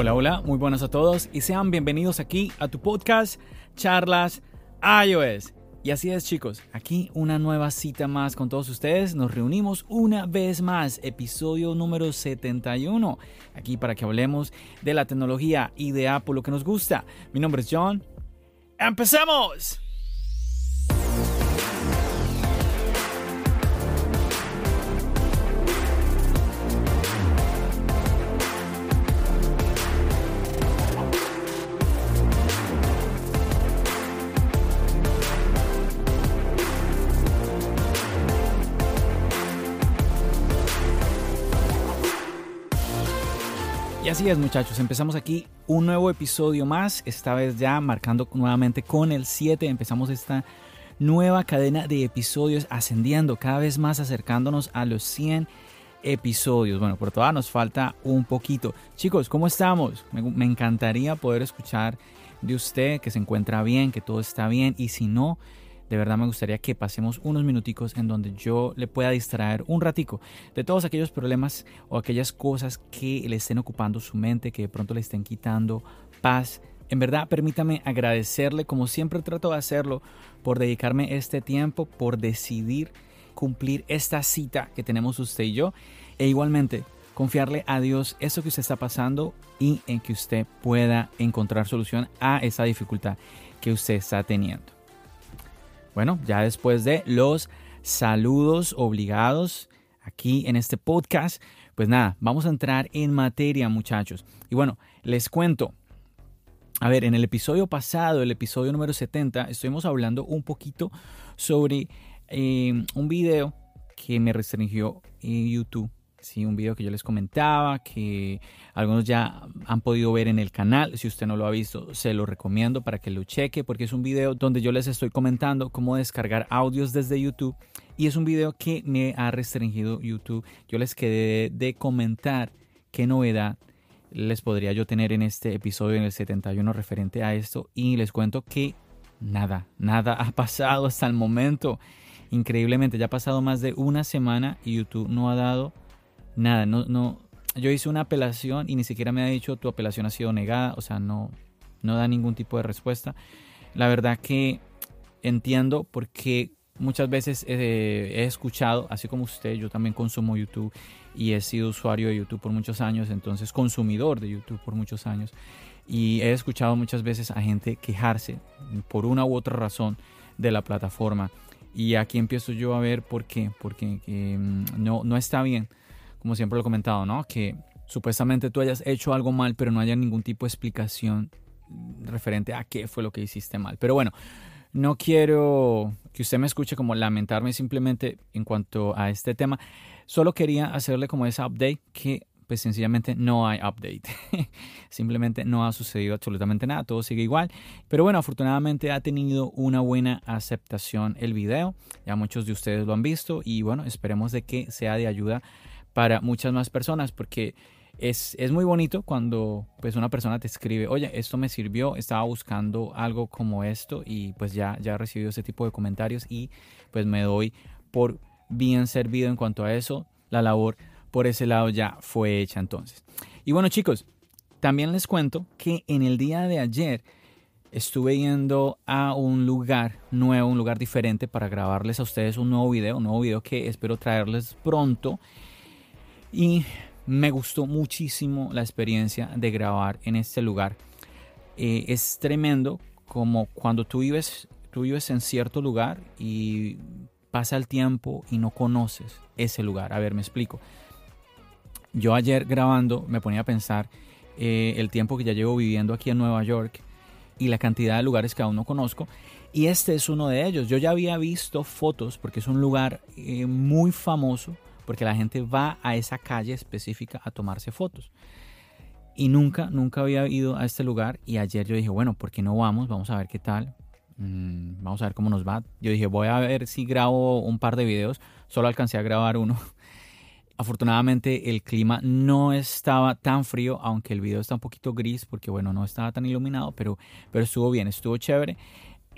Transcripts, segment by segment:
Hola, hola, muy buenas a todos y sean bienvenidos aquí a tu podcast Charlas iOS. Y así es chicos, aquí una nueva cita más con todos ustedes. Nos reunimos una vez más, episodio número 71, aquí para que hablemos de la tecnología y de Apple, lo que nos gusta. Mi nombre es John. ¡Empecemos! Así es muchachos, empezamos aquí un nuevo episodio más, esta vez ya marcando nuevamente con el 7, empezamos esta nueva cadena de episodios ascendiendo cada vez más acercándonos a los 100 episodios. Bueno, por todavía nos falta un poquito. Chicos, ¿cómo estamos? Me, me encantaría poder escuchar de usted que se encuentra bien, que todo está bien y si no, de verdad me gustaría que pasemos unos minuticos en donde yo le pueda distraer un ratico de todos aquellos problemas o aquellas cosas que le estén ocupando su mente, que de pronto le estén quitando paz. En verdad, permítame agradecerle, como siempre trato de hacerlo, por dedicarme este tiempo, por decidir cumplir esta cita que tenemos usted y yo, e igualmente confiarle a Dios eso que usted está pasando y en que usted pueda encontrar solución a esa dificultad que usted está teniendo. Bueno, ya después de los saludos obligados aquí en este podcast, pues nada, vamos a entrar en materia muchachos. Y bueno, les cuento. A ver, en el episodio pasado, el episodio número 70, estuvimos hablando un poquito sobre eh, un video que me restringió en YouTube Sí, un video que yo les comentaba, que algunos ya han podido ver en el canal. Si usted no lo ha visto, se lo recomiendo para que lo cheque, porque es un video donde yo les estoy comentando cómo descargar audios desde YouTube. Y es un video que me ha restringido YouTube. Yo les quedé de comentar qué novedad les podría yo tener en este episodio en el 71 referente a esto. Y les cuento que nada, nada ha pasado hasta el momento. Increíblemente, ya ha pasado más de una semana y YouTube no ha dado nada, no, no, yo hice una apelación y ni siquiera me ha dicho tu apelación ha sido negada, o sea, no, no da ningún tipo de respuesta. La verdad que entiendo porque muchas veces eh, he escuchado, así como usted, yo también consumo YouTube y he sido usuario de YouTube por muchos años, entonces consumidor de YouTube por muchos años. Y he escuchado muchas veces a gente quejarse por una u otra razón de la plataforma. Y aquí empiezo yo a ver por qué, porque mm, no, no está bien como siempre lo he comentado, ¿no? Que supuestamente tú hayas hecho algo mal, pero no haya ningún tipo de explicación referente a qué fue lo que hiciste mal. Pero bueno, no quiero que usted me escuche como lamentarme simplemente en cuanto a este tema. Solo quería hacerle como esa update que pues sencillamente no hay update. Simplemente no ha sucedido absolutamente nada, todo sigue igual. Pero bueno, afortunadamente ha tenido una buena aceptación el video. Ya muchos de ustedes lo han visto y bueno, esperemos de que sea de ayuda para muchas más personas, porque es, es, muy bonito cuando pues una persona te escribe, oye, esto me sirvió, estaba buscando algo como esto y pues ya, ya he recibido ese tipo de comentarios y pues me doy por bien servido en cuanto a eso. La labor por ese lado ya fue hecha entonces. Y bueno chicos, también les cuento que en el día de ayer estuve yendo a un lugar nuevo, un lugar diferente para grabarles a ustedes un nuevo video, un nuevo video que espero traerles pronto y me gustó muchísimo la experiencia de grabar en este lugar. Eh, es tremendo como cuando tú vives, tú vives en cierto lugar y pasa el tiempo y no conoces ese lugar. A ver, me explico. Yo ayer grabando me ponía a pensar eh, el tiempo que ya llevo viviendo aquí en Nueva York y la cantidad de lugares que aún no conozco. Y este es uno de ellos. Yo ya había visto fotos porque es un lugar eh, muy famoso porque la gente va a esa calle específica a tomarse fotos. Y nunca, nunca había ido a este lugar y ayer yo dije, bueno, ¿por qué no vamos? Vamos a ver qué tal. Mm, vamos a ver cómo nos va. Yo dije, voy a ver si grabo un par de videos. Solo alcancé a grabar uno. Afortunadamente el clima no estaba tan frío, aunque el video está un poquito gris porque bueno, no estaba tan iluminado, pero, pero estuvo bien, estuvo chévere.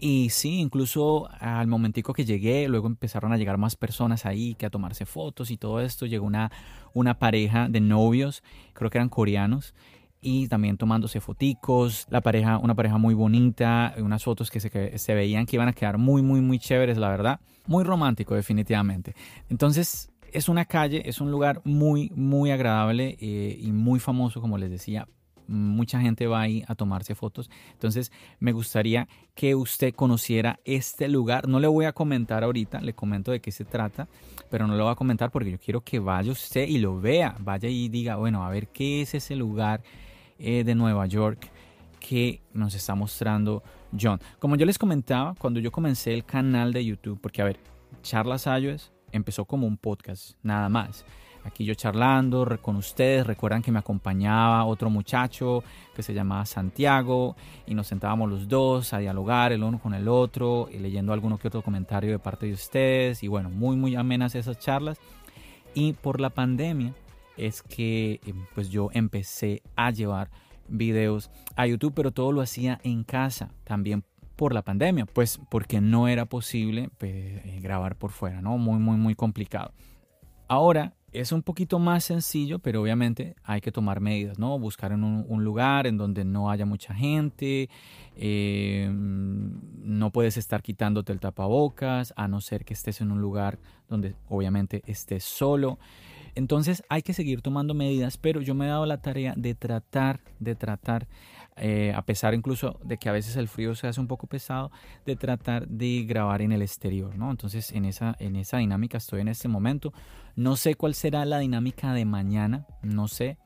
Y sí, incluso al momentico que llegué, luego empezaron a llegar más personas ahí que a tomarse fotos y todo esto. Llegó una, una pareja de novios, creo que eran coreanos, y también tomándose foticos, la pareja, una pareja muy bonita, unas fotos que se, se veían que iban a quedar muy, muy, muy chéveres, la verdad. Muy romántico, definitivamente. Entonces, es una calle, es un lugar muy, muy agradable eh, y muy famoso, como les decía. Mucha gente va ahí a tomarse fotos. Entonces, me gustaría que usted conociera este lugar. No le voy a comentar ahorita, le comento de qué se trata, pero no lo voy a comentar porque yo quiero que vaya usted y lo vea. Vaya y diga, bueno, a ver qué es ese lugar eh, de Nueva York que nos está mostrando John. Como yo les comentaba, cuando yo comencé el canal de YouTube, porque a ver, Charlas Ayues empezó como un podcast, nada más. Aquí yo charlando con ustedes, recuerdan que me acompañaba otro muchacho que se llamaba Santiago y nos sentábamos los dos a dialogar el uno con el otro y leyendo alguno que otro comentario de parte de ustedes y bueno, muy muy amenas esas charlas. Y por la pandemia es que eh, pues yo empecé a llevar videos a YouTube, pero todo lo hacía en casa, también por la pandemia, pues porque no era posible pues, eh, grabar por fuera, ¿no? Muy, muy, muy complicado. Ahora es un poquito más sencillo, pero obviamente hay que tomar medidas, ¿no? Buscar en un, lugar en donde no haya mucha gente, eh, no puedes estar quitándote el tapabocas, a no ser que estés en un lugar donde obviamente estés solo. Entonces hay que seguir tomando medidas, pero yo me he dado la tarea de tratar, de tratar eh, a pesar incluso de que a veces el frío se hace un poco pesado, de tratar de grabar en el exterior, ¿no? Entonces en esa, en esa dinámica estoy en este momento. No sé cuál será la dinámica de mañana, no sé,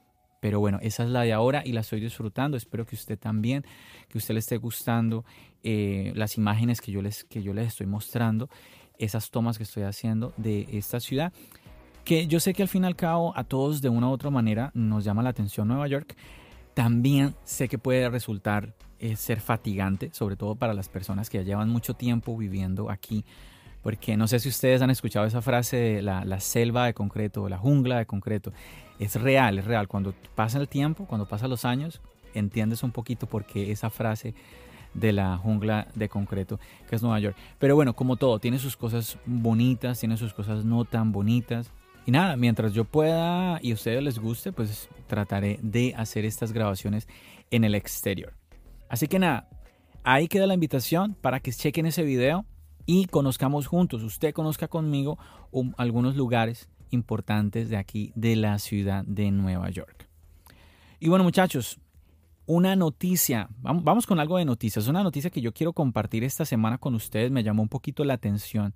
pero bueno, esa es la de ahora y la estoy disfrutando. Espero que usted también, que usted le esté gustando eh, las imágenes que yo, les, que yo les estoy mostrando, esas tomas que estoy haciendo de esta ciudad. Que yo sé que al fin y al cabo a todos de una u otra manera nos llama la atención Nueva York, también sé que puede resultar eh, ser fatigante, sobre todo para las personas que ya llevan mucho tiempo viviendo aquí, porque no sé si ustedes han escuchado esa frase de la, selva de concreto o la jungla de concreto. Es real, es real. Cuando pasa el tiempo, cuando pasan los años, entiendes un poquito por qué esa frase de la jungla de concreto que es Nueva York. Pero bueno, como todo, tiene sus cosas bonitas, tiene sus cosas no tan bonitas. Y nada, mientras yo pueda y a ustedes les guste, pues trataré de hacer estas grabaciones en el exterior. Así que nada, ahí queda la invitación para que chequen ese video y conozcamos juntos, usted conozca conmigo algunos lugares importantes de aquí de la ciudad de Nueva York. Y bueno muchachos, una noticia, vamos, vamos con algo de noticias, una noticia que yo quiero compartir esta semana con ustedes, me llamó un poquito la atención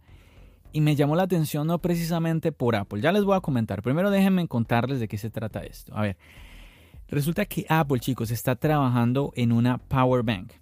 y me llamó la atención no precisamente por Apple. Ya les voy a comentar. Primero déjenme contarles de qué se trata esto. A ver, resulta que Apple, chicos, está trabajando en una power bank.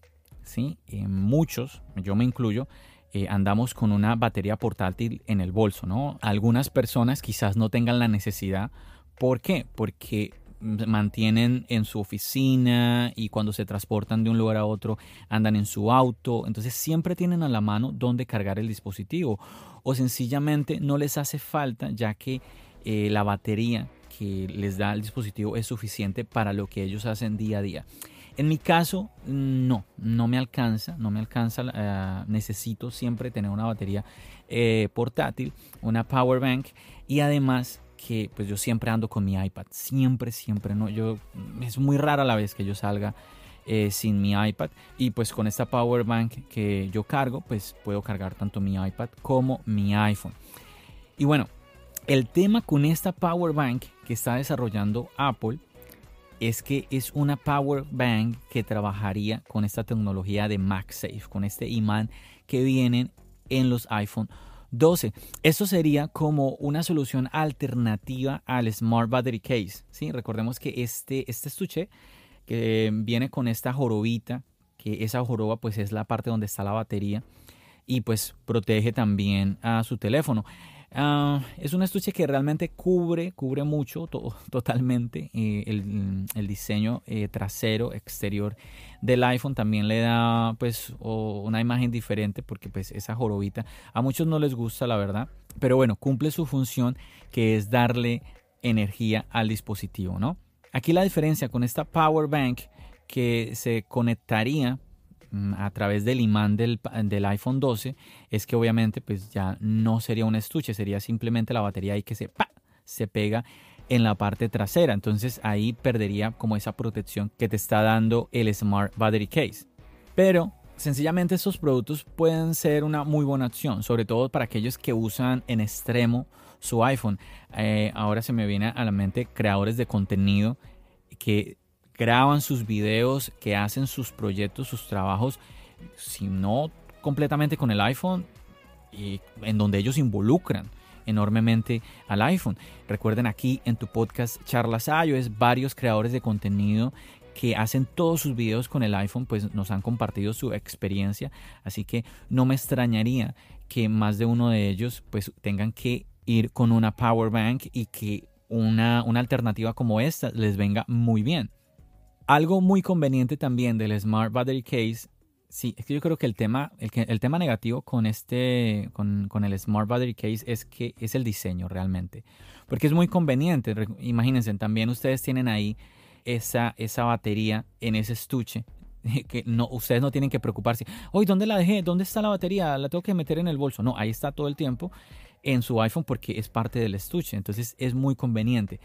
¿sí? Eh, muchos, yo me incluyo, eh, andamos con una batería portátil en el bolso, ¿no? Algunas personas quizás no tengan la necesidad. ¿Por qué? Porque mantienen en su oficina y cuando se transportan de un lugar a otro andan en su auto. Entonces siempre tienen a la mano dónde cargar el dispositivo o sencillamente no les hace falta ya que eh, la batería que les da el dispositivo es suficiente para lo que ellos hacen día a día. En mi caso, no, no me alcanza, no me alcanza, eh, necesito siempre tener una batería eh, portátil, una power bank y además que pues yo siempre ando con mi iPad, siempre, siempre, no, yo, es muy rara la vez que yo salga eh, sin mi iPad y pues con esta power bank que yo cargo, pues puedo cargar tanto mi iPad como mi iPhone. Y bueno, el tema con esta power bank que está desarrollando Apple es que es una power bank que trabajaría con esta tecnología de MagSafe, con este imán que vienen en los iPhone 12. Esto sería como una solución alternativa al Smart Battery Case. ¿sí? Recordemos que este, este estuche que viene con esta jorobita, que esa joroba pues es la parte donde está la batería y pues protege también a su teléfono. Ah, es un estuche que realmente cubre, cubre mucho, totalmente eh, el, diseño eh, trasero, exterior del iPhone también le da pues una imagen diferente porque pues esa jorobita a muchos no les gusta la verdad, pero bueno, cumple su función que es darle energía al dispositivo, ¿no? Aquí la diferencia con esta power bank que se conectaría a través del imán del, iPhone 12 es que obviamente pues ya no sería un estuche, sería simplemente la batería ahí que se, se pega en la parte trasera. Entonces ahí perdería como esa protección que te está dando el Smart Battery Case. Pero sencillamente estos productos pueden ser una muy buena opción, sobre todo para aquellos que usan en extremo su iPhone. Eh, ahora se me viene a la mente creadores de contenido que graban sus videos, que hacen sus proyectos, sus trabajos, si no completamente con el iPhone, y en donde ellos involucran enormemente al iPhone. Recuerden aquí en tu podcast Charlas iOS, varios creadores de contenido que hacen todos sus videos con el iPhone, pues nos han compartido su experiencia, así que no me extrañaría que más de uno de ellos pues tengan que ir con una power bank y que una, una alternativa como esta les venga muy bien. Algo muy conveniente también del Smart Battery Case Sí, es que yo creo que el tema, el, el tema negativo con este, con, con, el Smart Battery Case es que es el diseño realmente. Porque es muy conveniente. Imagínense, también ustedes tienen ahí esa, esa batería en ese estuche. Que no, ustedes no tienen que preocuparse. Hoy, ¿dónde la dejé? ¿Dónde está la batería? La tengo que meter en el bolso. No, ahí está todo el tiempo en su iPhone porque es parte del estuche. Entonces es muy conveniente.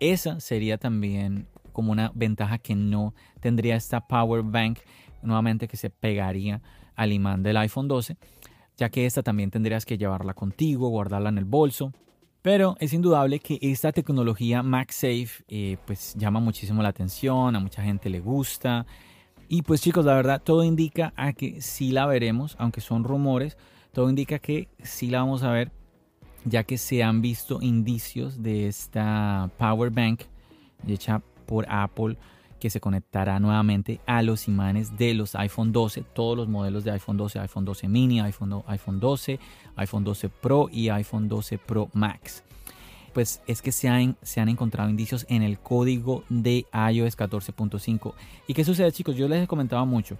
Esa sería también como una ventaja que no tendría esta power bank nuevamente que se pegaría al imán del iPhone 12, ya que esta también tendrías que llevarla contigo, guardarla en el bolso. Pero es indudable que esta tecnología MagSafe eh, pues llama muchísimo la atención, a mucha gente le gusta. Y pues chicos, la verdad todo indica a que sí la veremos, aunque son rumores, todo indica que sí la vamos a ver, ya que se han visto indicios de esta power bank hecha por Apple que se conectará nuevamente a los imanes de los iPhone 12, todos los modelos de iPhone 12, iPhone 12 mini, iPhone, iPhone 12, iPhone 12 Pro y iPhone 12 Pro Max. Pues es que se han, se han encontrado indicios en el código de iOS 14.5. ¿Y qué sucede chicos? Yo les he comentado mucho.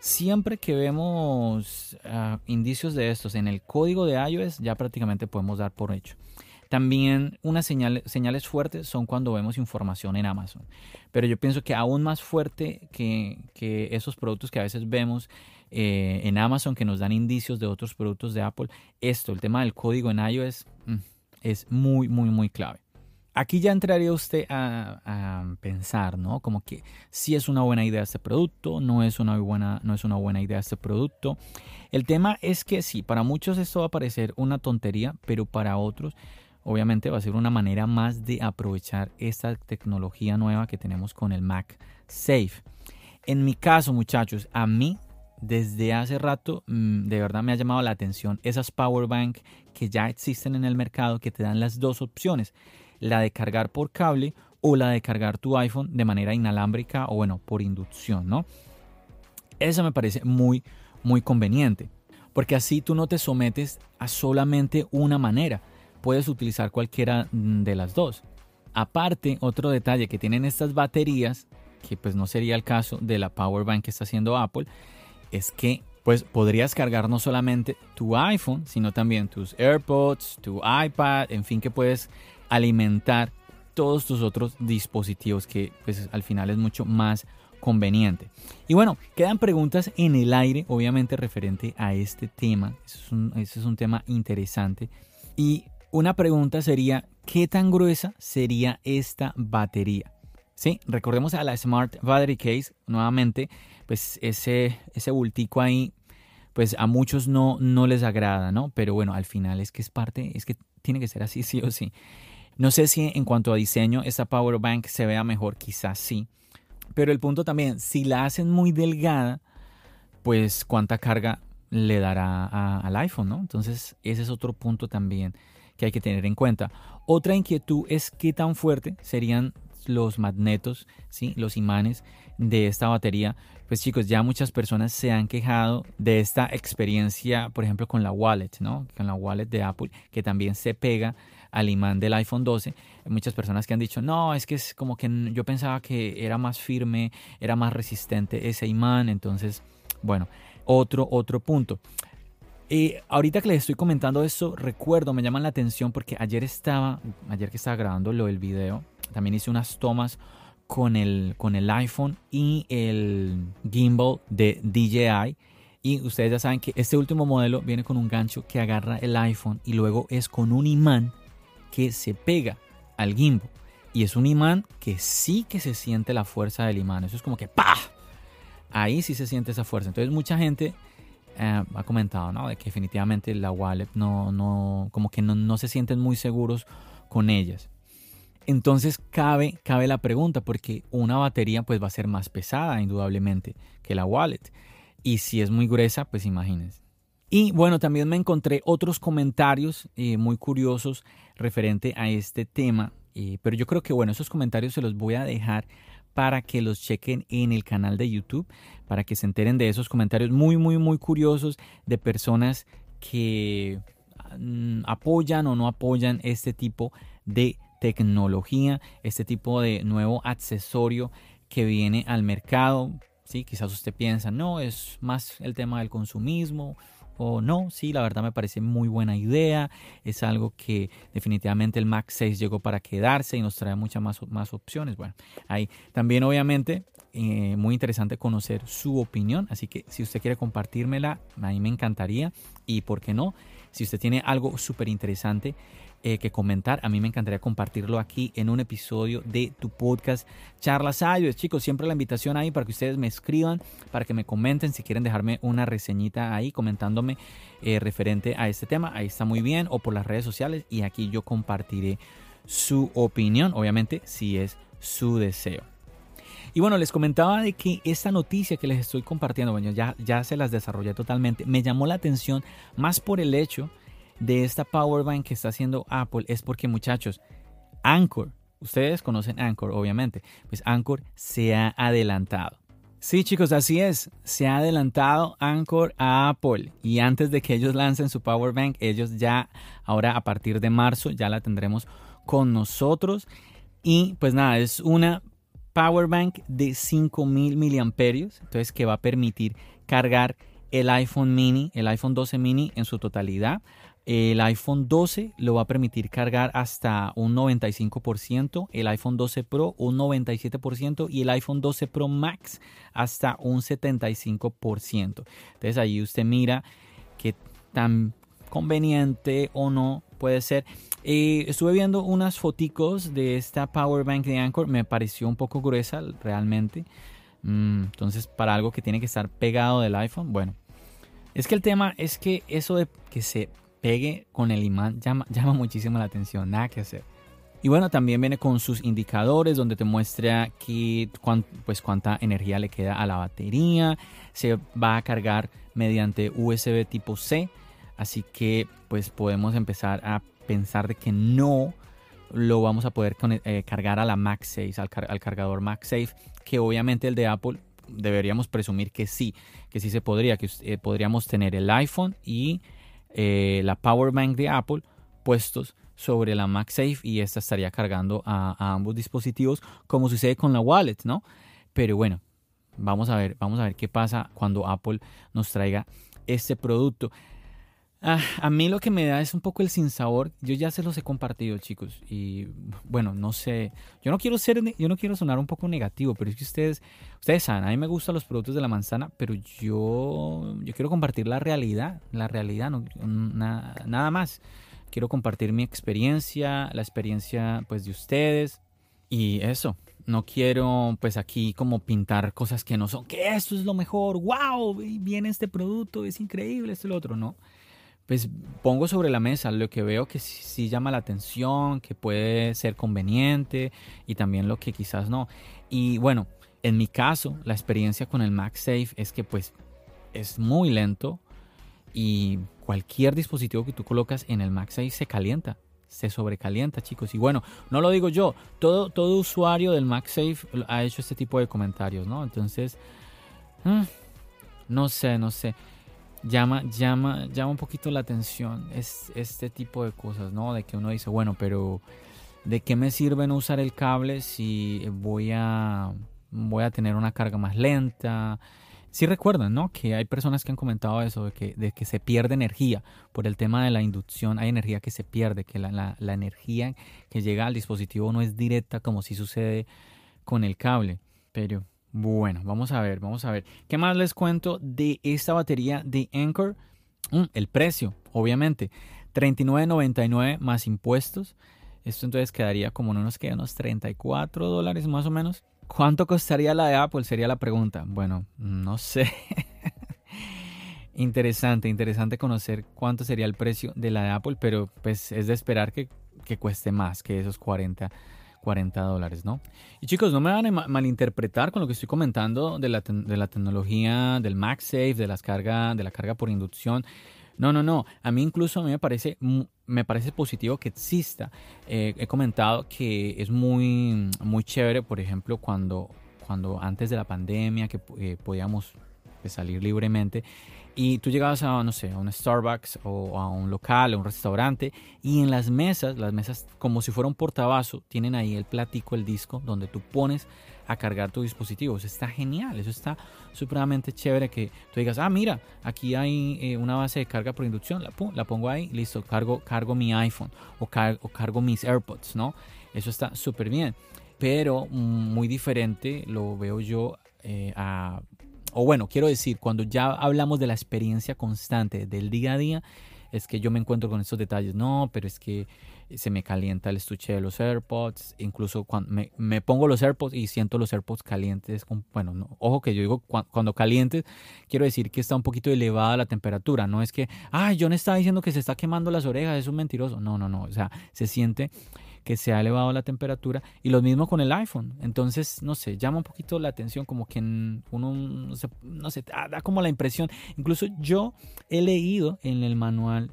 Siempre que vemos ah, indicios de estos en el código de iOS, ya prácticamente podemos dar por hecho. También unas señales fuertes son cuando vemos información en Amazon. Pero yo pienso que aún más fuerte que, esos productos que a veces vemos eh, en Amazon que nos dan indicios de otros productos de Apple, esto, el tema del código en iOS, mm, es muy, muy, muy clave. Aquí ya entraría usted a, a, pensar, ¿no? Como que si es una buena idea este producto, no es una buena, no es una buena idea este producto. El tema es que sí, para muchos esto va a parecer una tontería, pero para otros obviamente va a ser una manera más de aprovechar esta tecnología nueva que tenemos con el Mac Safe. En mi caso, muchachos, a mí desde hace rato mm, de verdad me ha llamado la atención esas power bank que ya existen en el mercado que te dan las dos opciones, la de cargar por cable o la de cargar tu iPhone de manera inalámbrica o bueno, por inducción, ¿no? Eso me parece muy muy conveniente, porque así tú no te sometes a solamente una manera puedes utilizar cualquiera de las dos. Aparte, otro detalle que tienen estas baterías, que pues no sería el caso de la power bank que está haciendo Apple, es que pues podrías cargar no solamente tu iPhone, sino también tus AirPods, tu iPad, en fin, que puedes alimentar todos tus otros dispositivos que pues al final es mucho más conveniente. Y bueno, quedan preguntas en el aire, obviamente referente a este tema. ese es un tema interesante. Y una pregunta sería, ¿qué tan gruesa sería esta batería? Sí, recordemos a la Smart Battery Case, nuevamente, pues ese, ese bultico ahí, pues a muchos no, no les agrada, ¿no? Pero bueno, al final es que es parte, es que tiene que ser así, sí o sí. No sé si en cuanto a diseño esta power bank se vea mejor, quizás sí. Pero el punto también, si la hacen muy delgada, pues cuánta carga le dará al iPhone, ¿no? Entonces ese es otro punto también que hay que tener en cuenta. Otra inquietud es qué tan fuerte serían los magnetos, ¿sí? los imanes de esta batería. Pues chicos, ya muchas personas se han quejado de esta experiencia, por ejemplo, con la wallet, ¿no? Con la wallet de Apple, que también se pega al imán del iPhone 12. Hay muchas personas que han dicho, no, es que es como que yo pensaba que era más firme, era más resistente ese imán. Entonces, bueno, otro, otro punto. Y ahorita que les estoy comentando esto, recuerdo, me llaman la atención porque ayer estaba, ayer que estaba grabando lo del video, también hice unas tomas con el, con el iPhone y el gimbal de DJI. Y ustedes ya saben que este último modelo viene con un gancho que agarra el iPhone y luego es con un imán que se pega al gimbal. Y es un imán que sí que se siente la fuerza del imán. Eso es como que ¡pah! Ahí sí se siente esa fuerza. Entonces mucha gente eh, ha comentado, ¿no? De que definitivamente la wallet no, no, como que no, no se sienten muy seguros con ellas. Entonces cabe, cabe la pregunta, porque una batería pues va a ser más pesada indudablemente que la wallet. Y si es muy gruesa, pues imagínense. Y bueno, también me encontré otros comentarios eh, muy curiosos referente a este tema. Eh, pero yo creo que bueno, esos comentarios se los voy a dejar para que los chequen en el canal de YouTube, para que se enteren de esos comentarios muy, muy, muy curiosos de personas que mm, apoyan o no apoyan este tipo de tecnología, este tipo de nuevo accesorio que viene al mercado. Sí, quizás usted piensa, no, es más el tema del consumismo, o no, sí, la verdad me parece muy buena idea, es algo que definitivamente el Mac 6 llegó para quedarse y nos trae muchas más, más opciones. Bueno, ahí también obviamente eh, muy interesante conocer su opinión, así que si usted quiere compartírmela, a mí me encantaría y por qué no, si usted tiene algo súper interesante eh, que comentar. A mí me encantaría compartirlo aquí en un episodio de tu podcast Charlas Ayos. Chicos, siempre la invitación ahí para que ustedes me escriban, para que me comenten si quieren dejarme una reseñita ahí comentándome eh, referente a este tema. Ahí está muy bien. O por las redes sociales y aquí yo compartiré su opinión, obviamente si es su deseo. Y bueno, les comentaba de que esta noticia que les estoy compartiendo, bueno, ya, ya se las desarrollé totalmente, me llamó la atención más por el hecho de esta power bank que está haciendo Apple es porque muchachos, Anchor, ustedes conocen Anchor obviamente, pues Anchor se ha adelantado. Sí chicos, así es, se ha adelantado Anchor a Apple y antes de que ellos lancen su power bank, ellos ya ahora a partir de marzo ya la tendremos con nosotros y pues nada, es una power bank de 5000 miliamperios, entonces que va a permitir cargar el iPhone mini, el iPhone 12 mini en su totalidad el iPhone 12 lo va a permitir cargar hasta un 95%, el iPhone 12 Pro un 97% y el iPhone 12 Pro Max hasta un 75%. Entonces ahí usted mira qué tan conveniente o no puede ser. Eh, estuve viendo unas foticos de esta Power Bank de Anchor, me pareció un poco gruesa realmente. Mm, entonces para algo que tiene que estar pegado del iPhone, bueno. Es que el tema es que eso de que se pegue con el imán llama, llama muchísimo la atención, nada que hacer. Y bueno, también viene con sus indicadores donde te muestra pues, cuánta energía le queda a la batería. Se va a cargar mediante USB tipo C. Así que pues podemos empezar a pensar de que no lo vamos a poder eh, cargar a la MagSafe, al, al cargador MagSafe, que obviamente el de Apple deberíamos presumir que sí, que sí se podría, que eh, podríamos tener el iPhone y eh, la Power Bank de Apple puestos sobre la MagSafe y esta estaría cargando a, ambos dispositivos como sucede con la wallet, ¿no? Pero bueno, vamos a ver, vamos a ver qué pasa cuando Apple nos traiga este producto. Ah, a mí lo que me da es un poco el sinsabor. Yo ya se los he compartido, chicos. Y bueno, no sé. Yo no quiero ser, yo no quiero sonar un poco negativo, pero es que ustedes, ustedes saben, a mí me gustan los productos de la manzana, pero yo, yo quiero compartir la realidad, la realidad, no, nada más. Quiero compartir mi experiencia, la experiencia pues de ustedes y eso. No quiero pues aquí como pintar cosas que no son, que esto es lo mejor, wow, viene este producto, es increíble, esto es lo otro, no pues pongo sobre la mesa lo que veo que sí, llama la atención, que puede ser conveniente y también lo que quizás no. Y bueno, en mi caso, la experiencia con el MagSafe es que pues es muy lento y cualquier dispositivo que tú colocas en el MagSafe se calienta, se sobrecalienta, chicos. Y bueno, no lo digo yo, todo, todo usuario del MagSafe ha hecho este tipo de comentarios, ¿no? Entonces, ah, no sé, no sé llama, llama, llama un poquito la atención es, este tipo de cosas, ¿no? De que uno dice, bueno, pero ¿de qué me sirve no usar el cable si voy a, voy a tener una carga más lenta? Sí recuerdan, ¿no? Que hay personas que han comentado eso, de que, de que se pierde energía por el tema de la inducción, hay energía que se pierde, que la, la, la energía que llega al dispositivo no es directa como si sucede con el cable. Pero bueno, vamos a ver, vamos a ver. ¿Qué más les cuento de esta batería de Anchor? Mm, el precio, obviamente. $39.99 más impuestos. Esto entonces quedaría como en unos, que unos 34 dólares más o menos. ¿Cuánto costaría la de Apple? Sería la pregunta. Bueno, no sé. interesante, interesante conocer cuánto sería el precio de la de Apple, pero pues es de esperar que, que cueste más que esos 40 40 dólares, ¿no? Y chicos, no me van a malinterpretar con lo que estoy comentando de la, de la tecnología del MagSafe, de, las carga, de la carga por inducción. No, no, no. A mí incluso a mí me parece, me parece positivo que exista. Eh, he comentado que es muy, muy chévere, por ejemplo, cuando, cuando antes de la pandemia, que eh, podíamos salir libremente, y tú llegabas a, no sé, a un Starbucks o a un local, a un restaurante, y en las mesas, las mesas como si fuera un portabazo, tienen ahí el platico, el disco, donde tú pones a cargar tu dispositivo. Eso está genial, eso está supremamente chévere que tú digas, ah, mira, aquí hay eh, una base de carga por inducción, la, la pongo ahí, listo, cargo, cargo mi iPhone o, o cargo mis AirPods, ¿no? Eso está súper bien. Pero mm, muy diferente lo veo yo eh, a o bueno, quiero decir, cuando ya hablamos de la experiencia constante del día a día, es que yo me encuentro con estos detalles. No, pero es que se me calienta el estuche de los AirPods. Incluso cuando me, pongo los AirPods y siento los AirPods calientes. bueno, ojo que yo digo cuando, calientes, quiero decir que está un poquito elevada la temperatura. No es que, ay, John está diciendo que se está quemando las orejas, es un mentiroso. No, no, no. O sea, se siente que se ha elevado la temperatura y lo mismo con el iPhone. Entonces, no sé, llama un poquito la atención como que uno, no sé, da como la impresión. Incluso yo he leído en el manual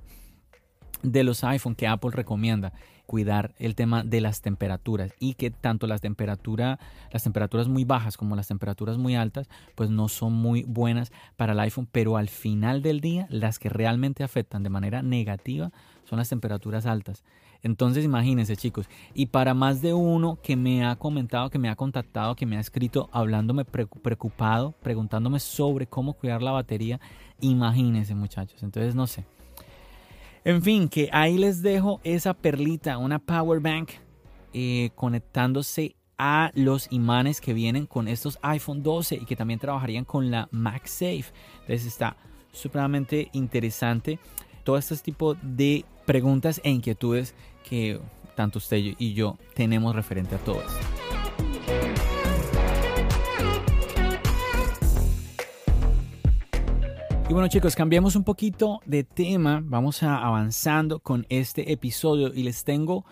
de los iPhone que Apple recomienda cuidar el tema de las temperaturas y que tanto las temperaturas las temperaturas muy bajas como las temperaturas muy altas pues no son muy buenas para el iPhone pero al final del día las que realmente afectan de manera negativa son las temperaturas altas entonces imagínense chicos, y para más de uno que me ha comentado, que me ha contactado, que me ha escrito hablándome preocupado, preguntándome sobre cómo cuidar la batería, imagínense muchachos, entonces no sé. En fin, que ahí les dejo esa perlita, una power bank eh, conectándose a los imanes que vienen con estos iPhone 12 y que también trabajarían con la MagSafe. Entonces está supremamente interesante todo este tipo de preguntas e inquietudes que tanto usted y yo tenemos referente a todo esto. Y bueno chicos, cambiemos un poquito de tema, vamos avanzando con este episodio y les tengo...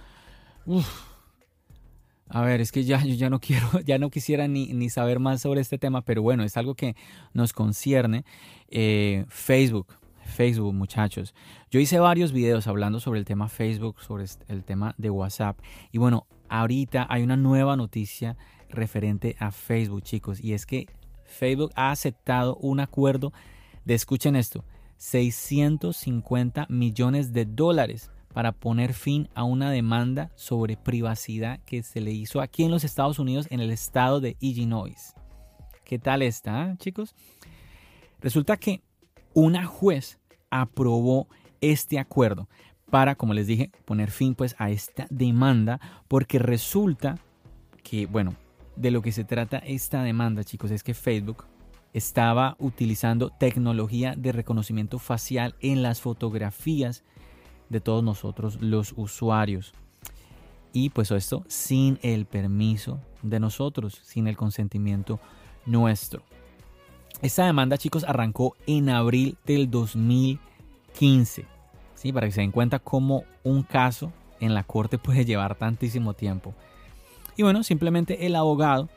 a ver, es que ya yo ya no quiero, ya no quisiera ni, ni, saber más sobre este tema, pero bueno, es algo que nos concierne. Eh, Facebook, Facebook, muchachos. Yo hice varios videos hablando sobre el tema Facebook, sobre el tema de WhatsApp. Y bueno, ahorita hay una nueva noticia referente a Facebook, chicos. Y es que Facebook ha aceptado un acuerdo de, escuchen esto, 650 millones de dólares para poner fin a una demanda sobre privacidad que se le hizo aquí en los Estados Unidos, en el estado de Illinois. ¿Qué tal está, chicos? Resulta que una juez aprobó este acuerdo para, como les dije, poner fin pues a esta demanda porque resulta que, bueno, de lo que se trata esta demanda, chicos, es que Facebook estaba utilizando tecnología de reconocimiento facial en las fotografías de todos nosotros los usuarios. Y pues esto sin el permiso de nosotros, sin el consentimiento nuestro. Esta demanda, chicos, arrancó en abril del 2015. ¿sí? Para que se den cuenta cómo un caso en la corte puede llevar tantísimo tiempo. Y bueno, simplemente el abogado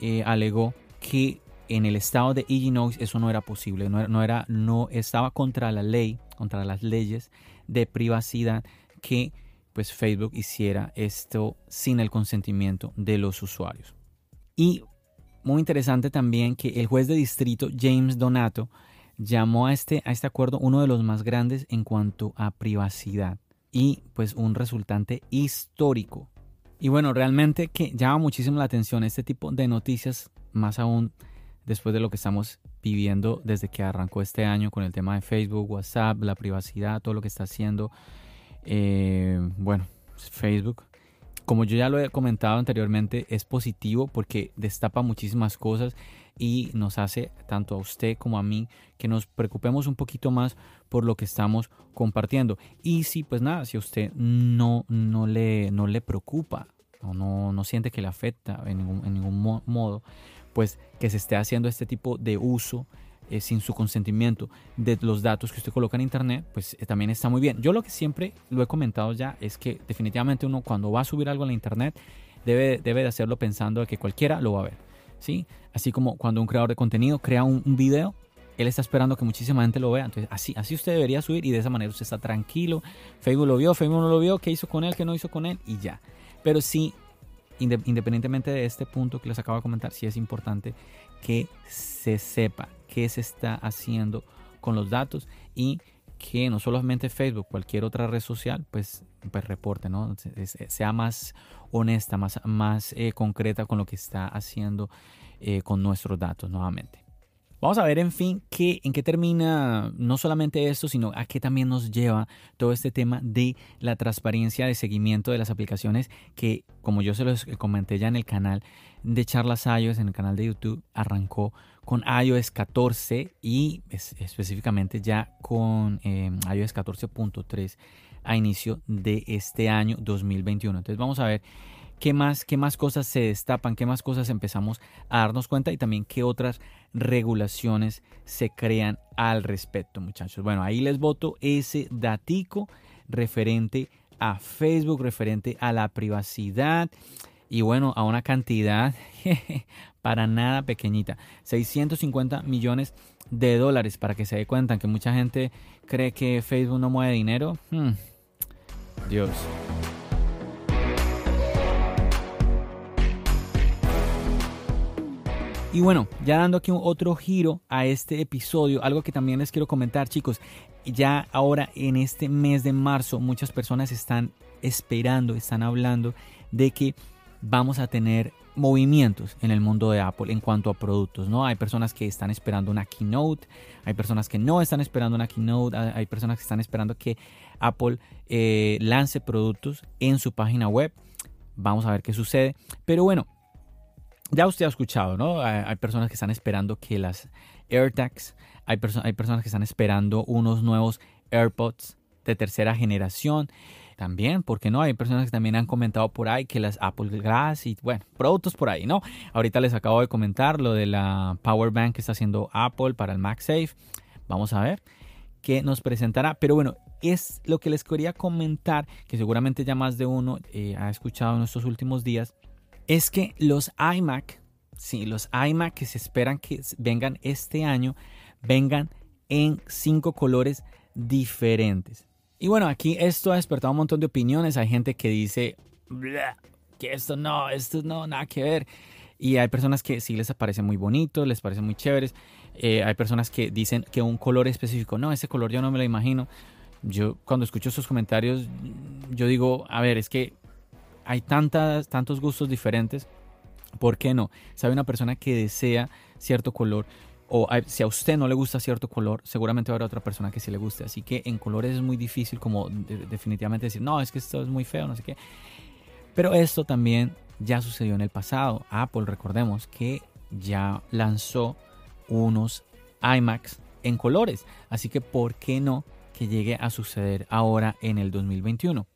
eh, alegó que en el estado de Illinois eso no era posible, no, era, no estaba contra la ley, contra las leyes de privacidad que pues Facebook hiciera esto sin el consentimiento de los usuarios. Y muy interesante también que el juez de distrito James Donato llamó a este, a este acuerdo uno de los más grandes en cuanto a privacidad y pues un resultante histórico. Y bueno, realmente que llama muchísimo la atención este tipo de noticias, más aún después de lo que estamos viviendo desde que arrancó este año con el tema de Facebook, WhatsApp, la privacidad, todo lo que está haciendo, eh, bueno, Facebook. Como yo ya lo he comentado anteriormente, es positivo porque destapa muchísimas cosas y nos hace tanto a usted como a mí que nos preocupemos un poquito más por lo que estamos compartiendo. Y si pues nada, si a usted no, no, le, no le preocupa o no, no siente que le afecta en ningún, en ningún modo, pues que se esté haciendo este tipo de uso eh, sin su consentimiento de los datos que usted coloca en internet, pues eh, también está muy bien. Yo lo que siempre lo he comentado ya es que definitivamente uno cuando va a subir algo a la internet debe, debe de hacerlo pensando de que cualquiera lo va a ver. ¿sí? Así como cuando un creador de contenido crea un, video, él está esperando que muchísima gente lo vea. Entonces, así, así usted debería subir y de esa manera usted está tranquilo. Facebook lo vio, Facebook no lo vio, qué hizo con él, qué no hizo con él y ya. Pero sí, independientemente de este punto que les acabo de comentar, sí es importante que se sepa qué se está haciendo con los datos y que no solamente Facebook, cualquier otra red social, pues, pues reporte, ¿no? Sea más honesta, más, más eh, concreta con lo que está haciendo eh, con nuestros datos nuevamente. Vamos a ver, en fin, qué, en qué termina no solamente esto, sino a qué también nos lleva todo este tema de la transparencia de seguimiento de las aplicaciones que, como yo se los comenté ya en el canal de Charlas iOS, en el canal de YouTube, arrancó con iOS 14 y específicamente ya con eh, iOS 14.3 a inicio de este año 2021. Entonces vamos a ver qué más, qué más cosas se destapan, qué más cosas empezamos a darnos cuenta y también qué otras regulaciones se crean al respecto, muchachos. Bueno, ahí les voto ese datico referente a Facebook, referente a la privacidad y bueno, a una cantidad para nada pequeñita, 650 millones de dólares para que se dé cuenta que mucha gente cree que Facebook no mueve dinero. Hmm. Dios. Y bueno, ya dando aquí otro giro a este episodio, algo que también les quiero comentar chicos, ya ahora en este mes de marzo muchas personas están esperando, están hablando de que vamos a tener movimientos en el mundo de Apple en cuanto a productos, ¿no? Hay personas que están esperando una keynote, hay personas que no están esperando una keynote, hay personas que están esperando que Apple eh, lance productos en su página web. Vamos a ver qué sucede. Pero bueno, ya usted ha escuchado, ¿no? Hay, personas que están esperando que las AirTags, hay, hay personas que están esperando unos nuevos AirPods de tercera generación. También, porque no? Hay personas que también han comentado por ahí que las Apple Glass y, bueno, productos por ahí, ¿no? Ahorita les acabo de comentar lo de la Power Bank que está haciendo Apple para el MagSafe. Vamos a ver qué nos presentará. Pero bueno, es lo que les quería comentar, que seguramente ya más de uno eh, ha escuchado en estos últimos días, es que los iMac, sí, los iMac que se esperan que vengan este año, vengan en cinco colores diferentes. Y bueno, aquí esto ha despertado un montón de opiniones. Hay gente que dice que esto no, esto no, nada que ver. Y hay personas que sí les parece muy bonito, les parece muy chéveres. Eh, hay personas que dicen que un color específico, no, ese color yo no me lo imagino. Yo cuando escucho esos comentarios, yo digo, a ver, es que hay tantas, tantos gustos diferentes. ¿Por qué no? Si hay una persona que desea cierto color o si a usted no le gusta cierto color, seguramente habrá otra persona que sí le guste. Así que en colores es muy difícil como definitivamente decir, no, es que esto es muy feo, no sé qué. Pero esto también ya sucedió en el pasado. Apple, recordemos que ya lanzó unos iMacs en colores. Así que, ¿por qué no que llegue a suceder ahora en el 2021?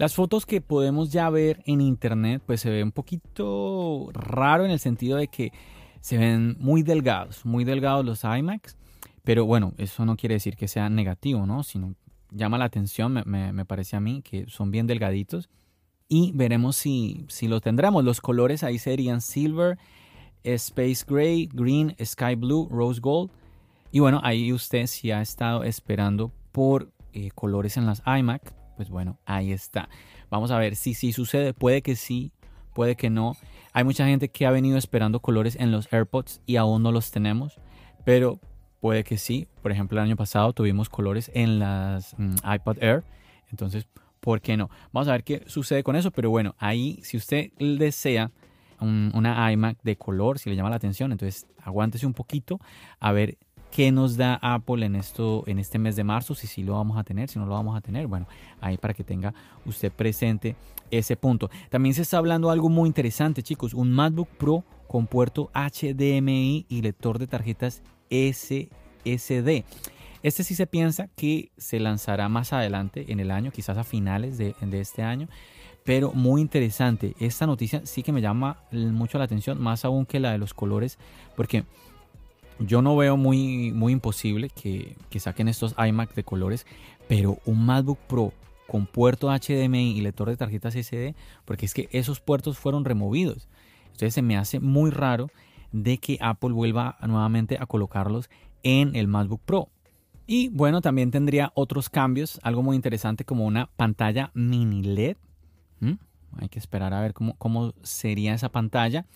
Las fotos que podemos ya ver en internet pues se ve un poquito raro en el sentido de que se ven muy delgados, muy delgados los iMacs, pero bueno, eso no quiere decir que sea negativo, ¿no? Sino llama la atención, me, parece a mí, que son bien delgaditos. Y veremos si, si lo tendremos. Los colores ahí serían silver, space gray, green, sky blue, rose gold. Y bueno, ahí usted si ha estado esperando por eh, colores en las iMac, pues bueno, ahí está. Vamos a ver si sí sucede. Puede que sí, puede que no. Hay mucha gente que ha venido esperando colores en los AirPods y aún no los tenemos, pero puede que sí. Por ejemplo, el año pasado tuvimos colores en las mm, iPod Air, entonces, ¿por qué no? Vamos a ver qué sucede con eso, pero bueno, ahí si usted desea una iMac de color, si le llama la atención, entonces aguántese un poquito a ver qué nos da Apple en esto en este mes de marzo, si sí lo vamos a tener, si no lo vamos a tener. Bueno, ahí para que tenga usted presente ese punto. También se está hablando algo muy interesante, chicos, un MacBook Pro con puerto HDMI y lector de tarjetas SSD. Este sí se piensa que se lanzará más adelante en el año, quizás a finales de, de este año pero muy interesante. Esta noticia sí que me llama mucho la atención, más aún que la de los colores, porque yo no veo muy, muy imposible que, saquen estos iMac de colores, pero un MacBook Pro con puerto HDMI y lector de tarjetas SD, porque es que esos puertos fueron removidos. Entonces se me hace muy raro de que Apple vuelva nuevamente a colocarlos en el MacBook Pro. Y bueno, también tendría otros cambios, algo muy interesante como una pantalla mini LED. ¿Mm? Hay que esperar a ver cómo, cómo sería esa pantalla.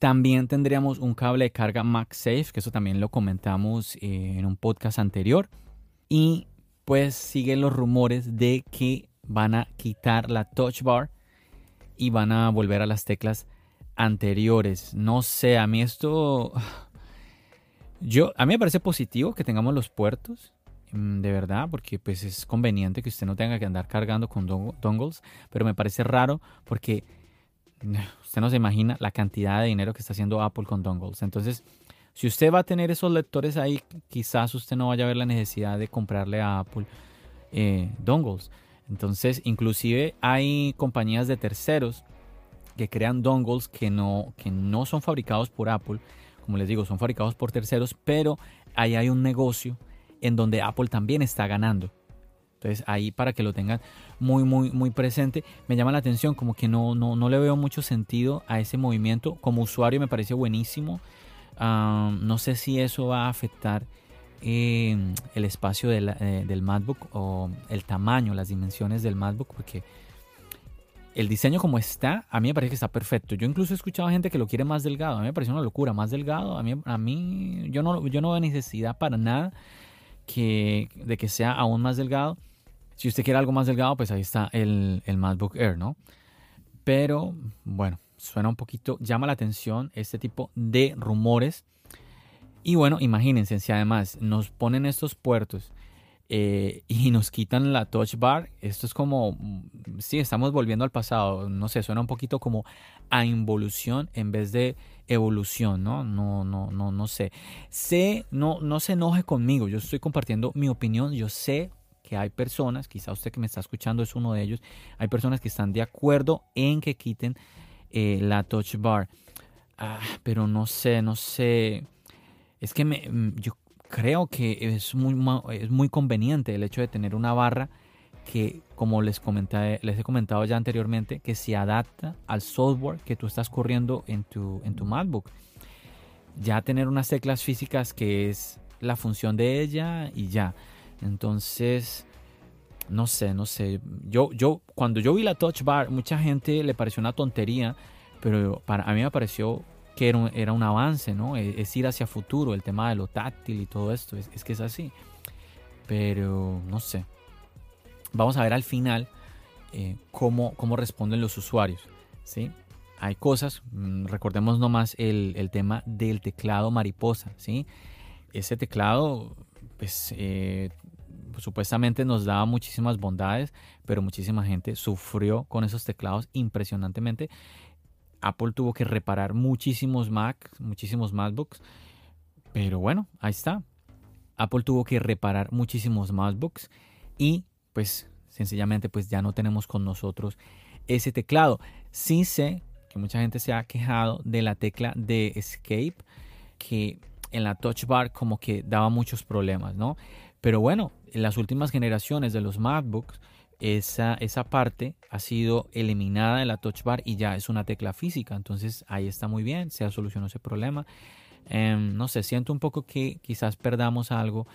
También tendríamos un cable de carga MagSafe, que eso también lo comentamos eh, en un podcast anterior. Y pues siguen los rumores de que van a quitar la touch bar y van a volver a las teclas anteriores. No sé, a mí esto yo a mí me parece positivo que tengamos los puertos mm, de verdad, porque pues es conveniente que usted no tenga que andar cargando con dongles, pero me parece raro porque Usted no se imagina la cantidad de dinero que está haciendo Apple con dongles. Entonces, si usted va a tener esos lectores ahí, quizás usted no vaya a ver la necesidad de comprarle a Apple eh, dongles. Entonces, inclusive hay compañías de terceros que crean dongles que no, que no son fabricados por Apple. Como les digo, son fabricados por terceros, pero ahí hay un negocio en donde Apple también está ganando. Entonces ahí para que lo tengan muy, muy, muy presente. Me llama la atención, como que no, no, no le veo mucho sentido a ese movimiento. Como usuario me parece buenísimo. no sé si eso va a afectar eh, el espacio eh, del MacBook o el tamaño, las dimensiones del MacBook, porque el diseño como está, a mí me parece que está perfecto. Yo incluso he escuchado a gente que lo quiere más delgado. A mí me parece una locura, más delgado. A mí, a mí yo, no, yo no veo necesidad para nada que, de que sea aún más delgado. Si usted quiere algo más delgado, pues ahí está el, el MacBook Air, ¿no? Pero bueno, suena un poquito, llama la atención este tipo de rumores. Y bueno, imagínense, si además nos ponen estos puertos eh, y nos quitan la touch bar, esto es como, sí, estamos volviendo al pasado, no sé, suena un poquito como a involución en vez de evolución, ¿no? No, no, no, no sé. Sé, no, no se enoje conmigo, yo estoy compartiendo mi opinión, yo sé que hay personas, quizá usted que me está escuchando es uno de ellos, hay personas que están de acuerdo en que quiten eh, la touch bar. Ah, pero no sé, no sé. Es que me, mm, yo creo que es muy, es muy conveniente el hecho de tener una barra que, como les, comenté, les he comentado ya anteriormente, que se adapta al software que tú estás corriendo en tu, en tu MacBook. Ya tener unas teclas físicas que es la función de ella y ya. Entonces, no sé, no sé. Yo, yo, cuando yo vi la Touch Bar, mucha gente le pareció una tontería, pero para a mí me pareció que era un, avance, ¿no? E, es, ir hacia futuro, el tema de lo táctil y todo esto, es, que es así. Pero, no sé. Vamos a ver al final eh, cómo, cómo responden los usuarios, ¿sí? Hay cosas, mm, recordemos nomás el, el tema del teclado mariposa, ¿sí? Ese teclado, pues eh, supuestamente nos daba muchísimas bondades, pero muchísima gente sufrió con esos teclados impresionantemente. Apple tuvo que reparar muchísimos Mac, muchísimos MacBooks, pero bueno, ahí está. Apple tuvo que reparar muchísimos MacBooks y pues sencillamente pues ya no tenemos con nosotros ese teclado. Sí sé que mucha gente se ha quejado de la tecla de Escape que en la touch bar como que daba muchos problemas, ¿no? Pero bueno, en las últimas generaciones de los MacBooks, esa, esa parte ha sido eliminada de la touch bar y ya es una tecla física. Entonces ahí está muy bien, se ha solucionado ese problema. Em, no sé, siento un poco que quizás perdamos algo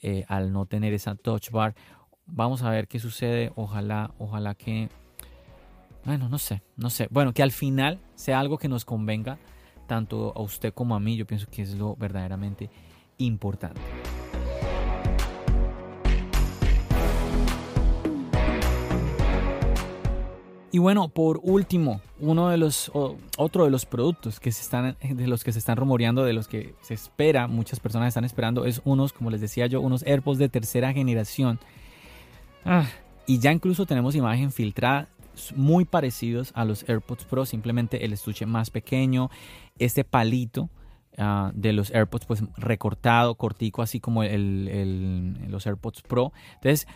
eh, al no tener esa touch bar. Vamos a ver qué sucede. Ojalá, ojalá que... Bueno, no sé, no sé. Bueno, que al final sea algo que nos convenga tanto a usted como a mí. Yo pienso que es lo verdaderamente importante. Y bueno, por último, uno de los otro de los productos que se están de los que se están rumoreando, de los que se espera, muchas personas están esperando es unos, como les decía yo, unos AirPods de tercera generación. Ah, y ya incluso tenemos imagen filtrada muy parecidos a los AirPods Pro, simplemente el estuche más pequeño, este palito ah, de los AirPods pues recortado, cortico, así como el, los AirPods Pro. Entonces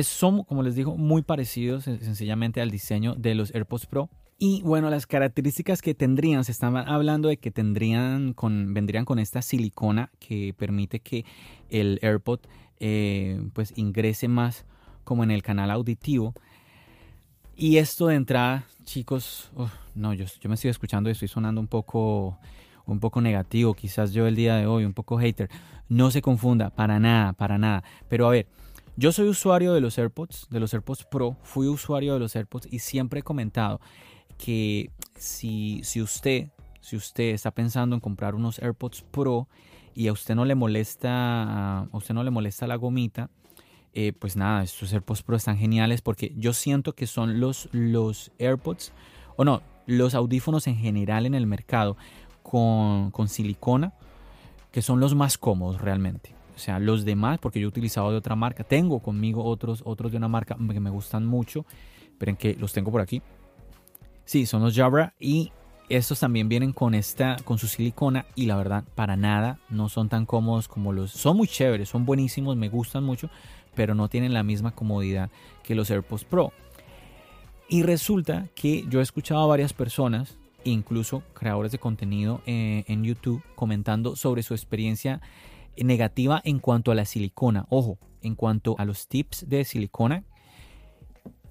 son, como les digo, muy parecidos sencillamente al diseño de los AirPods Pro. Y bueno, las características que tendrían, se estaban hablando de que tendrían vendrían con esta silicona que permite que el AirPod eh, pues ingrese más como en el canal auditivo. Y esto de entrada, chicos, no, yo, yo me estoy escuchando y estoy sonando un poco, un poco negativo, quizás yo el día de hoy, un poco hater. No se confunda, para nada, para nada. Pero a ver, yo soy usuario de los AirPods, de los AirPods Pro, fui usuario de los AirPods y siempre he comentado que si, si usted, si usted está pensando en comprar unos AirPods Pro y a usted no le molesta, a usted no le molesta la gomita, eh, pues nada, estos AirPods Pro están geniales porque yo siento que son los, los AirPods, o no, los audífonos en general en el mercado con, con silicona, que son los más cómodos realmente. O sea, los demás, porque yo he utilizado de otra marca, tengo conmigo otros, otros de una marca que me gustan mucho. Esperen que los tengo por aquí. Sí, son los Jabra y estos también vienen con esta, con su silicona y la verdad para nada no son tan cómodos como los. Son muy chéveres, son buenísimos, me gustan mucho, pero no tienen la misma comodidad que los AirPods Pro. Y resulta que yo he escuchado a varias personas, incluso creadores de contenido eh, en YouTube, comentando sobre su experiencia negativa en cuanto a la silicona. Ojo, en cuanto a los tips de silicona,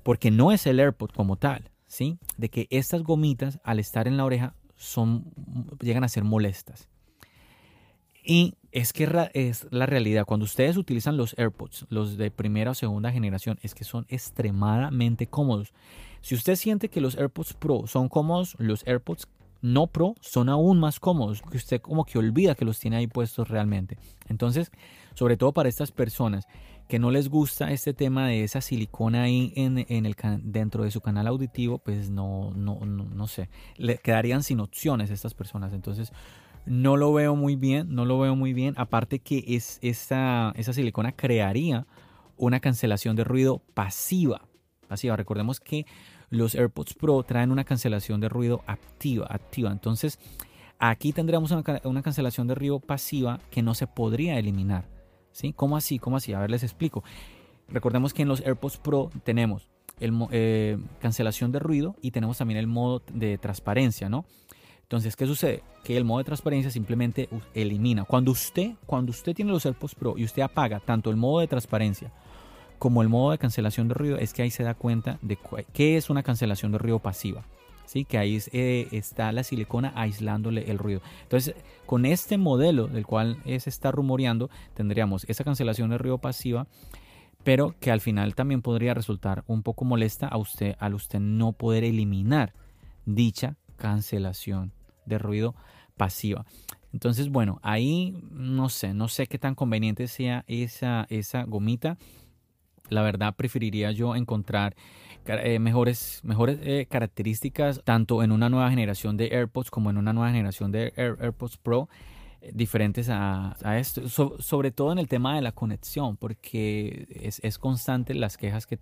porque no es el AirPod como tal, ¿sí? De que estas gomitas al estar en la oreja son llegan a ser molestas. Y es que es la realidad. Cuando ustedes utilizan los AirPods, los de primera o segunda generación, es que son extremadamente cómodos. Si usted siente que los AirPods Pro son cómodos, los AirPods no Pro son aún más cómodos, que usted como que olvida que los tiene ahí puestos realmente. Entonces, sobre todo para estas personas que no les gusta este tema de esa silicona ahí en, el, dentro de su canal auditivo, pues no, no, no, sé, le quedarían sin opciones estas personas. Entonces, no lo veo muy bien, no lo veo muy bien. Aparte que es, esa, esa silicona crearía una cancelación de ruido pasiva. Pasiva. Recordemos que los AirPods Pro traen una cancelación de ruido activa. activa. Entonces, aquí tendríamos una, cancelación de ruido pasiva que no se podría eliminar. ¿sí? ¿Cómo así? ¿Cómo así? A ver, les explico. Recordemos que en los AirPods Pro tenemos el, eh, cancelación de ruido y tenemos también el modo de transparencia, ¿no? Entonces, ¿qué sucede? Que el modo de transparencia simplemente elimina. Cuando usted, cuando usted tiene los AirPods Pro y usted apaga tanto el modo de transparencia como el modo de cancelación de ruido, es que ahí se da cuenta de qué es una cancelación de ruido pasiva. ¿sí? Que ahí eh, está la silicona aislándole el ruido. Entonces, con este modelo del cual se está rumoreando, tendríamos esa cancelación de ruido pasiva, pero que al final también podría resultar un poco molesta a usted al usted no poder eliminar dicha cancelación de ruido pasiva. Entonces, bueno, ahí no sé, no sé qué tan conveniente sea esa, esa gomita la verdad preferiría yo encontrar eh, mejores, mejores eh, características tanto en una nueva generación de AirPods como en una nueva generación de AirPods Pro eh, diferentes a, esto, sobre todo en el tema de la conexión, porque es, constante las quejas que,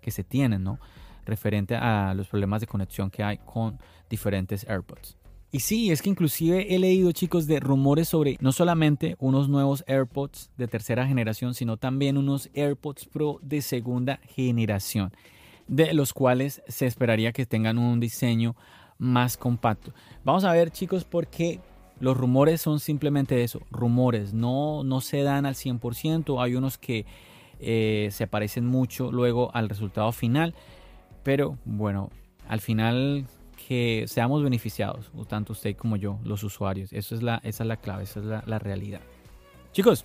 que se tienen, ¿no? Referente a los problemas de conexión que hay con diferentes AirPods. Y sí, es que inclusive he leído chicos de rumores sobre no solamente unos nuevos AirPods de tercera generación, sino también unos AirPods Pro de segunda generación, de los cuales se esperaría que tengan un diseño más compacto. Vamos a ver chicos porque los rumores son simplemente eso, rumores, no, no se dan al 100%, hay unos que eh, se parecen mucho luego al resultado final, pero bueno, al final que seamos beneficiados, tanto usted como yo, los usuarios. Eso es la, esa es la clave, esa es la, la realidad. Chicos,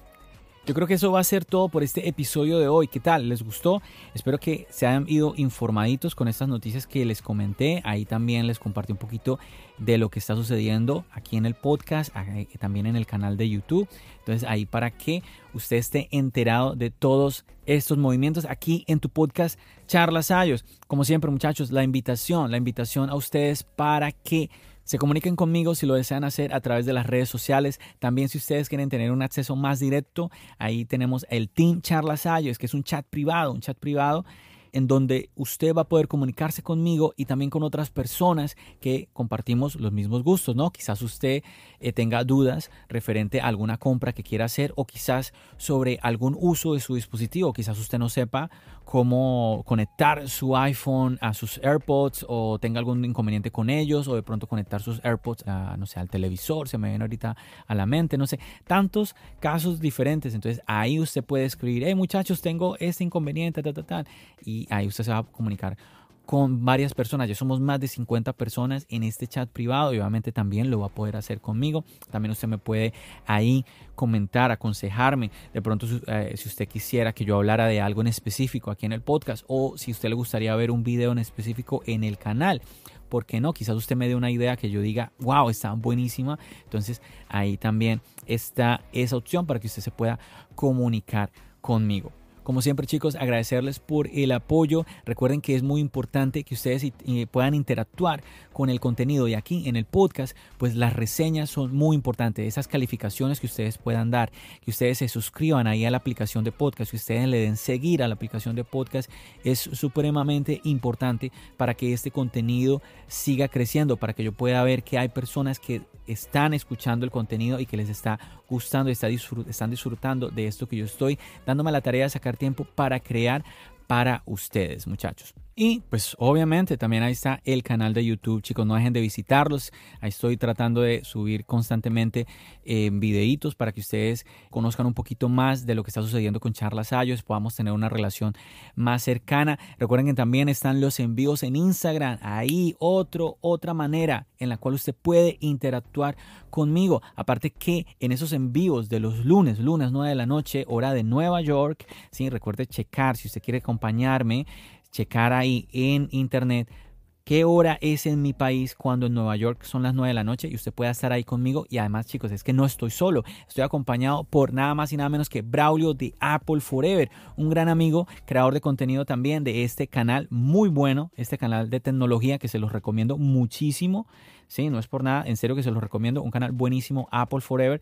yo creo que eso va a ser todo por este episodio de hoy. ¿Qué tal? ¿Les gustó? Espero que se hayan ido informaditos con estas noticias que les comenté. Ahí también les compartí un poquito de lo que está sucediendo aquí en el podcast, también en el canal de YouTube. Entonces ahí para que usted esté enterado de todos estos movimientos aquí en tu podcast Charlas Ayos. Como siempre, muchachos, la invitación, la invitación a ustedes para que se comuniquen conmigo si lo desean hacer a través de las redes sociales. También si ustedes quieren tener un acceso más directo, ahí tenemos el Team Charlas Ayos, que es un chat privado, un chat privado en donde usted va a poder comunicarse conmigo y también con otras personas que compartimos los mismos gustos, ¿no? Quizás usted eh, tenga dudas referente a alguna compra que quiera hacer o quizás sobre algún uso de su dispositivo, quizás usted no sepa cómo conectar su iPhone a sus AirPods o tenga algún inconveniente con ellos o de pronto conectar sus AirPods a, no sé, al televisor, se me viene ahorita a la mente, no sé, tantos casos diferentes. Entonces ahí usted puede escribir, hey muchachos, tengo este inconveniente, tal, tal, tal, y ahí usted se va a comunicar con varias personas. Ya somos más de 50 personas en este chat privado y obviamente también lo va a poder hacer conmigo. También usted me puede ahí comentar, aconsejarme. De pronto, eh, si usted quisiera que yo hablara de algo en específico aquí en el podcast o si usted le gustaría ver un video en específico en el canal. ¿Por qué no? Quizás usted me dé una idea que yo diga, wow, está buenísima. Entonces ahí también está esa opción para que usted se pueda comunicar conmigo. Como siempre chicos, agradecerles por el apoyo. Recuerden que es muy importante que ustedes puedan interactuar con el contenido y aquí en el podcast, pues las reseñas son muy importantes. Esas calificaciones que ustedes puedan dar, que ustedes se suscriban ahí a la aplicación de podcast, que ustedes le den seguir a la aplicación de podcast es supremamente importante para que este contenido siga creciendo, para que yo pueda ver que hay personas que están escuchando el contenido y que les está gustando y están disfrutando de esto que yo estoy dándome la tarea de sacar tiempo para crear para ustedes, muchachos. Y pues obviamente también ahí está el canal de YouTube, chicos, no dejen de visitarlos. Ahí estoy tratando de subir constantemente eh, videitos para que ustedes conozcan un poquito más de lo que está sucediendo con Charlas Ayos, podamos tener una relación más cercana. Recuerden que también están los envíos en Instagram, ahí otro, otra manera en la cual usted puede interactuar conmigo. Aparte que en esos envíos de los lunes, lunes 9 de la noche, hora de Nueva York, sí, recuerde checar si usted quiere acompañarme checar ahí en internet qué hora es en mi país cuando en Nueva York son las 9 de la noche y usted pueda estar ahí conmigo. Y además, chicos, es que no estoy solo, estoy acompañado por nada más y nada menos que Braulio de Apple Forever, un gran amigo, creador de contenido también de este canal muy bueno, este canal de tecnología que se los recomiendo muchísimo. Sí, no es por nada, en serio que se los recomiendo, un canal buenísimo, Apple Forever.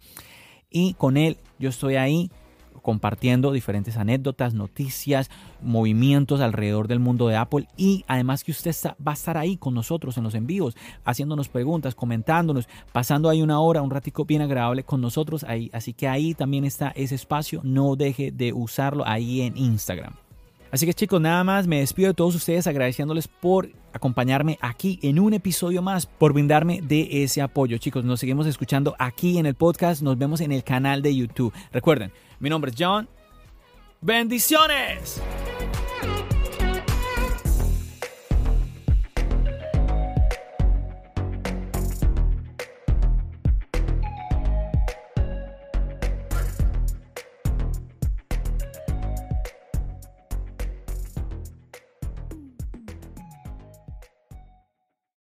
Y con él yo estoy ahí compartiendo diferentes anécdotas, noticias, movimientos alrededor del mundo de Apple y además que usted va a estar ahí con nosotros en los envíos, haciéndonos preguntas, comentándonos, pasando ahí una hora, un ratico bien agradable con nosotros ahí. Así que ahí también está ese espacio, no deje de usarlo ahí en Instagram. Así que chicos, nada más me despido de todos ustedes agradeciéndoles por acompañarme aquí en un episodio más, por brindarme de ese apoyo. Chicos, nos seguimos escuchando aquí en el podcast, nos vemos en el canal de YouTube. Recuerden, mi nombre es John. Bendiciones.